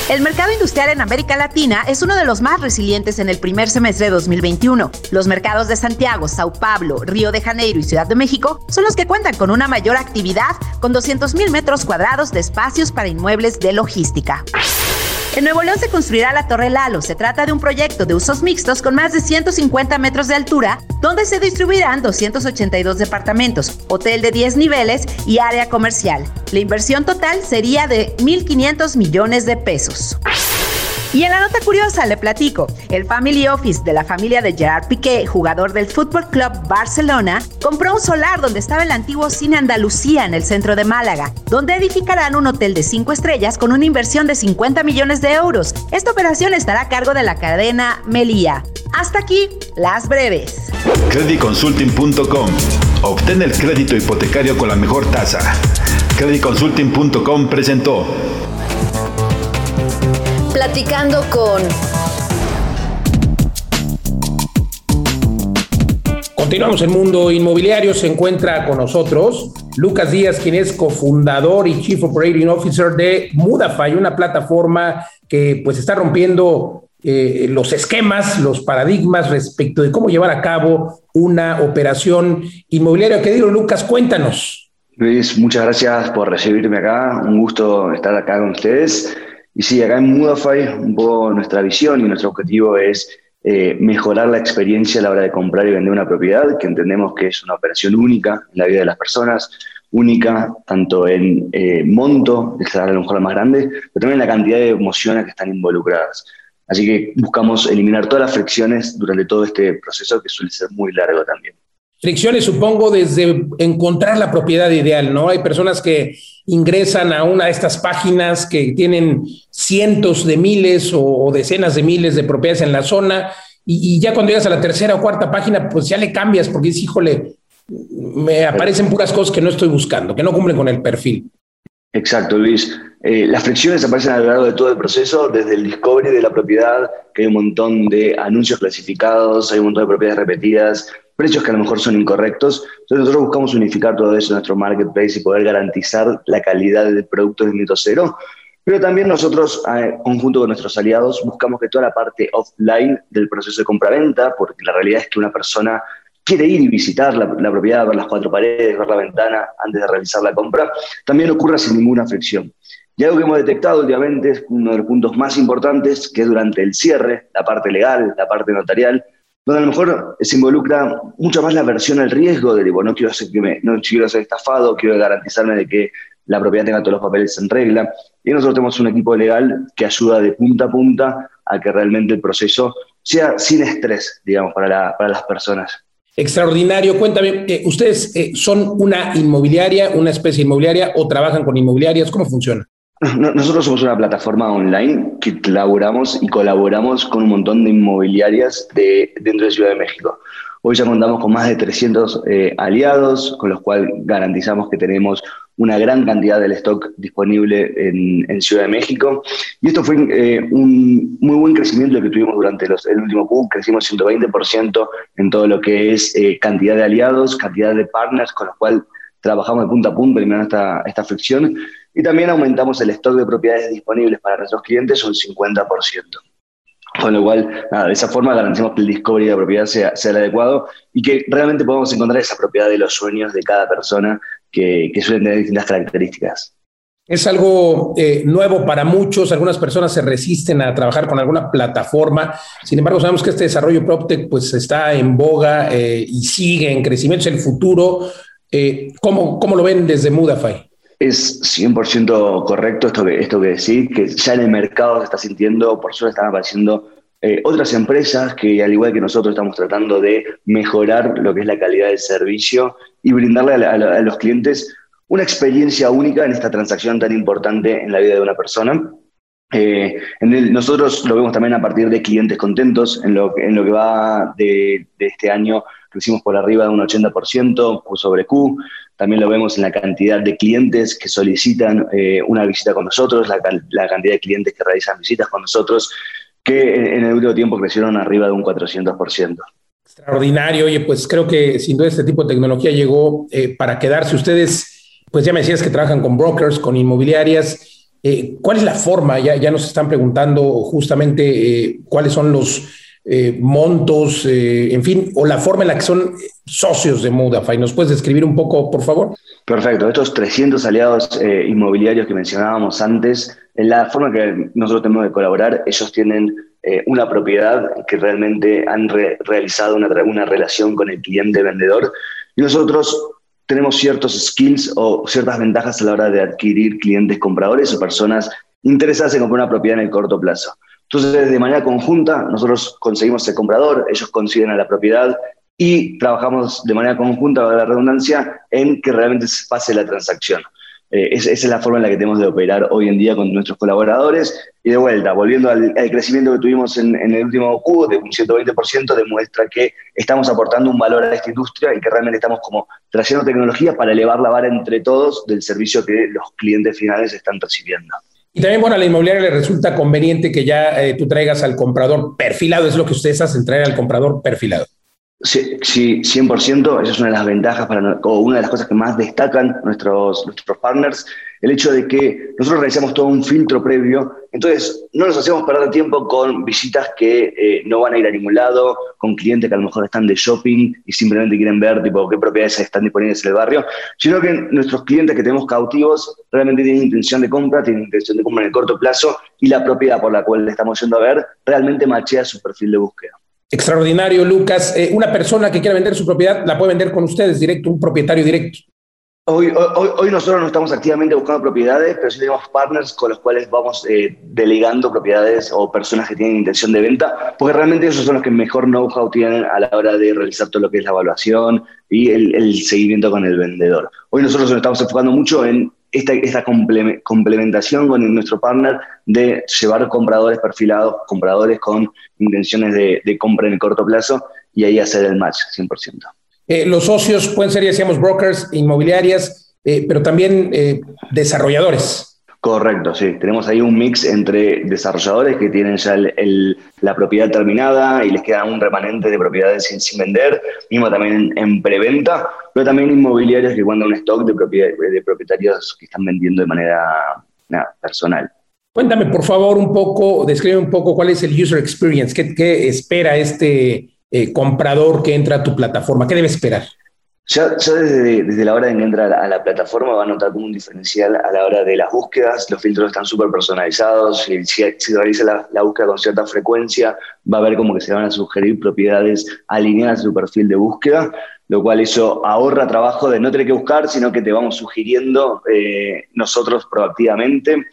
El mercado industrial en América Latina es uno de los más resilientes en el primer semestre de 2021. Los mercados de Santiago, Sao Paulo, Río de Janeiro y Ciudad de México son los que cuentan con una mayor actividad, con 200.000 metros cuadrados de espacios para inmuebles de logística. En Nuevo León se construirá la Torre Lalo. Se trata de un proyecto de usos mixtos con más de 150 metros de altura, donde se distribuirán 282 departamentos, hotel de 10 niveles y área comercial. La inversión total sería de 1.500 millones de pesos. Y en la nota curiosa le platico, el Family Office de la familia de Gerard Piqué, jugador del Fútbol Club Barcelona, compró un solar donde estaba el antiguo Cine Andalucía en el centro de Málaga, donde edificarán un hotel de 5 estrellas con una inversión de 50 millones de euros. Esta operación estará a cargo de la cadena Melía. Hasta aquí, las breves. Creditconsulting.com. Obtén el crédito hipotecario con la mejor tasa. Creditconsulting.com presentó. Platicando con... Continuamos en Mundo Inmobiliario. Se encuentra con nosotros Lucas Díaz, quien es cofundador y Chief Operating Officer de Mudafy, una plataforma que pues está rompiendo eh, los esquemas, los paradigmas respecto de cómo llevar a cabo una operación inmobiliaria. Querido Lucas, cuéntanos. Luis, muchas gracias por recibirme acá. Un gusto estar acá con ustedes. Y sí, acá en Mudafy, un poco nuestra visión y nuestro objetivo es eh, mejorar la experiencia a la hora de comprar y vender una propiedad, que entendemos que es una operación única en la vida de las personas, única tanto en eh, monto, que será a lo mejor la más grande, pero también en la cantidad de emociones que están involucradas. Así que buscamos eliminar todas las fricciones durante todo este proceso que suele ser muy largo también. Fricciones, supongo, desde encontrar la propiedad ideal, ¿no? Hay personas que ingresan a una de estas páginas que tienen cientos de miles o, decenas de miles de propiedades en la zona y, ya cuando llegas a la tercera o cuarta página, pues ya le cambias porque dices, híjole, me aparecen puras cosas que no estoy buscando, que no cumplen con el perfil. Exacto, Luis. Eh, las fricciones aparecen a lo largo de todo el proceso, desde el discovery de la propiedad, que hay un montón de anuncios clasificados, hay un montón de propiedades repetidas, precios que a lo mejor son incorrectos. Entonces nosotros buscamos unificar todo eso en nuestro marketplace y poder garantizar la calidad del producto de minuto cero. Pero también nosotros, conjunto con nuestros aliados, buscamos que toda la parte offline del proceso de compra-venta, porque la realidad es que una persona quiere ir y visitar la, la, propiedad, ver las cuatro paredes, ver la ventana antes de realizar la compra, también ocurra sin ninguna fricción. Y algo que hemos detectado últimamente es uno de los puntos más importantes, que es durante el cierre, la parte legal, la parte notarial, donde a lo mejor se involucra mucho más la versión al riesgo de, bueno, no quiero, ser, no quiero ser estafado, quiero garantizarme de que la propiedad tenga todos los papeles en regla. Y nosotros tenemos un equipo legal que ayuda de punta a punta a que realmente el proceso sea sin estrés, digamos, para, la, para las personas. Extraordinario. Cuéntame, eh, ¿ustedes eh, son una inmobiliaria, una especie inmobiliaria o trabajan con inmobiliarias? ¿Cómo funciona? Nosotros somos una plataforma online que colaboramos y colaboramos con un montón de inmobiliarias de, dentro de Ciudad de México. Hoy ya contamos con más de 300 eh, aliados, con los cuales garantizamos que tenemos una gran cantidad del stock disponible en, Ciudad de México. Y esto fue eh, un muy buen crecimiento que tuvimos durante los, el último Q. Crecimos 120% en todo lo que es eh, cantidad de aliados, cantidad de partners con los cuales trabajamos de punta a punta eliminando esta, esta fricción. Y también aumentamos el stock de propiedades disponibles para nuestros clientes un 50%. Con lo cual, nada, de esa forma garantizamos que el discovery de la propiedad sea, sea el adecuado y que realmente podamos encontrar esa propiedad de los sueños de cada persona que, que suelen tener distintas características. Es algo eh, nuevo para muchos, algunas personas se resisten a trabajar con alguna plataforma, sin embargo sabemos que este desarrollo PropTech pues está en boga eh, y sigue en crecimiento, es el futuro. Eh, ¿cómo, ¿Cómo lo ven desde Mudafy? Es 100% correcto esto que, esto que decís, que ya en el mercado se está sintiendo, por suerte están apareciendo eh, otras empresas que, al igual que nosotros, estamos tratando de mejorar lo que es la calidad del servicio y brindarle a, los clientes una experiencia única en esta transacción tan importante en la vida de una persona. Eh, en nosotros lo vemos también a partir de clientes contentos. En lo, en lo que va de, de este año, crecimos por arriba de un 80% sobre Q. También lo vemos en la cantidad de clientes que solicitan eh, una visita con nosotros, la, cantidad de clientes que realizan visitas con nosotros, que en, el último tiempo crecieron arriba de un 400%. Extraordinario. Oye, pues creo que sin duda este tipo de tecnología llegó eh, para quedarse. Ustedes, pues ya me decías que trabajan con brokers, con inmobiliarias. Eh, ¿Cuál es la forma? Ya, ya nos están preguntando justamente cuáles son los eh, montos, eh, en fin, o la forma en la que son socios de Mudafy. ¿Nos puedes describir un poco, por favor? Perfecto. Estos 300 aliados eh, inmobiliarios que mencionábamos antes, en la forma que nosotros tenemos de colaborar, ellos tienen una propiedad que realmente han realizado una, una relación con el cliente vendedor y nosotros tenemos ciertos skills o ciertas ventajas a la hora de adquirir clientes compradores o personas interesadas en comprar una propiedad en el corto plazo. Entonces, de manera conjunta, nosotros conseguimos el comprador, ellos consiguen a la propiedad y trabajamos de manera conjunta, la redundancia, en que realmente se pase la transacción. Eh, esa es la forma en la que tenemos de operar hoy en día con nuestros colaboradores. Y de vuelta, volviendo al, crecimiento que tuvimos en, el último Q de un 120%, demuestra que estamos aportando un valor a esta industria y que realmente estamos como trayendo tecnología para elevar la vara entre todos del servicio que los clientes finales están recibiendo. Y también, bueno, a la inmobiliaria le resulta conveniente que ya eh, tú traigas al comprador perfilado, es lo que ustedes hacen, traer al comprador perfilado. Sí, sí, 100%, esa es una de las ventajas para, o una de las cosas que más destacan nuestros, nuestros partners, el hecho de que nosotros realizamos todo un filtro previo, entonces no nos hacemos perder tiempo con visitas que eh, no van a ir a ningún lado, con clientes que a lo mejor están de shopping y simplemente quieren ver tipo, qué propiedades están disponibles en el barrio, sino que nuestros clientes que tenemos cautivos realmente tienen intención de compra, tienen intención de compra en el corto plazo y la propiedad por la cual le estamos yendo a ver realmente machea su perfil de búsqueda. Extraordinario, Lucas. Eh, una persona que quiera vender su propiedad la puede vender con ustedes directo, un propietario directo. Hoy, hoy, hoy, nosotros no estamos activamente buscando propiedades, pero sí tenemos partners con los cuales vamos eh, delegando propiedades o personas que tienen intención de venta, porque realmente esos son los que mejor know-how tienen a la hora de realizar todo lo que es la evaluación y el, seguimiento con el vendedor. Hoy nosotros nos estamos enfocando mucho en esta, esta complementación con nuestro partner de llevar compradores perfilados, compradores con intenciones de, compra en el corto plazo y ahí hacer el match 100%. Eh, los socios pueden ser, ya decíamos, brokers, inmobiliarias, eh, pero también eh, desarrolladores. Correcto, sí. Tenemos ahí un mix entre desarrolladores que tienen ya la propiedad terminada y les queda un remanente de propiedades sin, vender, mismo también en, preventa, pero también inmobiliarios que cuentan un stock de, de propietarios que están vendiendo de manera personal. Cuéntame, por favor, un poco, describe un poco cuál es el user experience, qué, espera este eh, comprador que entra a tu plataforma, qué debe esperar. Ya, desde, desde, la hora de que entra a la, plataforma va a notar como un diferencial a la hora de las búsquedas, los filtros están súper personalizados, si, si, realiza la, búsqueda con cierta frecuencia, va a ver como que se van a sugerir propiedades alineadas a su perfil de búsqueda, lo cual eso ahorra trabajo de no tener que buscar, sino que te vamos sugiriendo eh, nosotros proactivamente.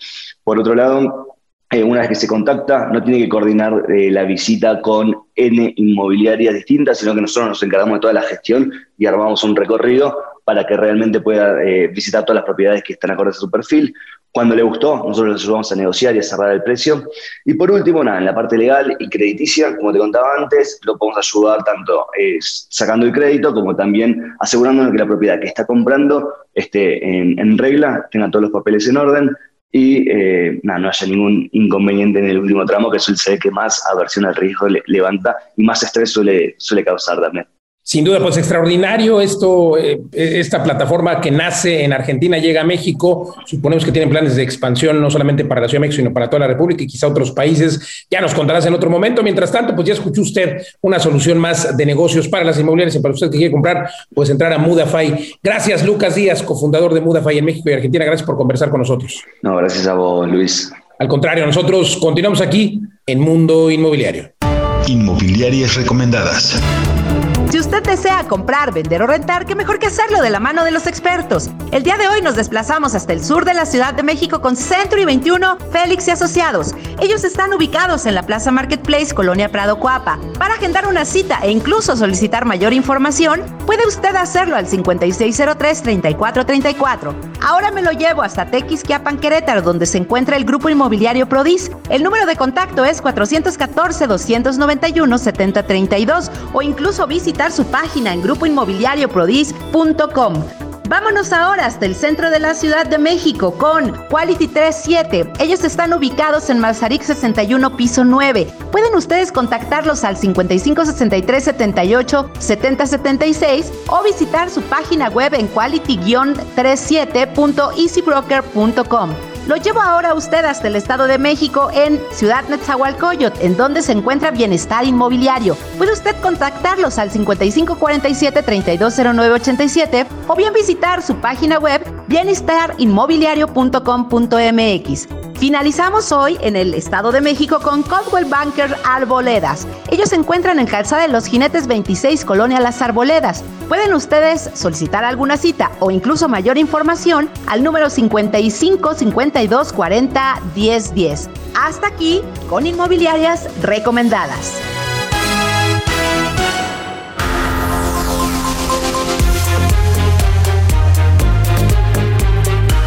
Por otro lado, eh, una vez que se contacta, no tiene que coordinar eh, la visita con N inmobiliarias distintas, sino que nosotros nos encargamos de toda la gestión y armamos un recorrido para que realmente pueda eh, visitar todas las propiedades que están acordes a su perfil. Cuando le gustó, nosotros les ayudamos a negociar y a cerrar el precio. Y por último, nada, en la parte legal y crediticia, como te contaba antes, lo podemos ayudar tanto sacando el crédito como también asegurándonos que la propiedad que está comprando esté en regla, tenga todos los papeles en orden, y eh, no haya ningún inconveniente en el último tramo, que es el que más aversión al riesgo levanta y más estrés suele, suele causar también. Sin duda, pues extraordinario esto, eh, esta plataforma que nace en Argentina llega a México. Suponemos que tienen planes de expansión no solamente para la Ciudad de México, sino para toda la República y quizá otros países. Ya nos contarás en otro momento. Mientras tanto, pues ya escuchó usted una solución más de negocios para las inmobiliarias y para usted que quiere comprar, pues entrar a Mudafy. Gracias, Lucas Díaz, cofundador de Mudafy en México y Argentina. Gracias por conversar con nosotros. No, gracias a vos, Luis. Al contrario, nosotros continuamos aquí en Mundo Inmobiliario. Inmobiliarias recomendadas. Desea comprar, vender o rentar, qué mejor que hacerlo de la mano de los expertos. El día de hoy nos desplazamos hasta el sur de la Ciudad de México con Century 21 Félix y Asociados. Ellos están ubicados en la Plaza Marketplace, Colonia Prado Coapa. Para agendar una cita e incluso solicitar mayor información, puede usted hacerlo al 5603-3434. Ahora me lo llevo hasta Tequisquiapan, Querétaro, donde se encuentra el grupo inmobiliario Prodis. El número de contacto es 414-291-7032 o incluso visita su página en grupoinmobiliarioprodis.com. Vámonos ahora hasta el centro de la Ciudad de México con Quality 37. Ellos están ubicados en Mazarik 61, piso 9. Pueden ustedes contactarlos al 55 63 78 70 76 o visitar su página web en quality-37.easybroker.com. Lo llevo ahora a usted hasta el Estado de México en Ciudad Netzahualcoyot, en donde se encuentra Bienestar Inmobiliario. Puede usted contactarlos al 5547-320987 o bien visitar su página web bienestarinmobiliario.com.mx. Finalizamos hoy en el Estado de México con Coldwell Banker Arboledas. Ellos se encuentran en Calzada de los Jinetes 26, Colonia Las Arboledas. Pueden ustedes solicitar alguna cita o incluso mayor información al número 55 52 40 10 10. Hasta aquí con inmobiliarias recomendadas.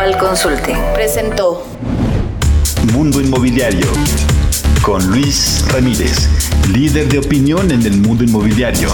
Global Consulting presentó mundo inmobiliario con Luis Ramírez, líder de opinión en el mundo inmobiliario.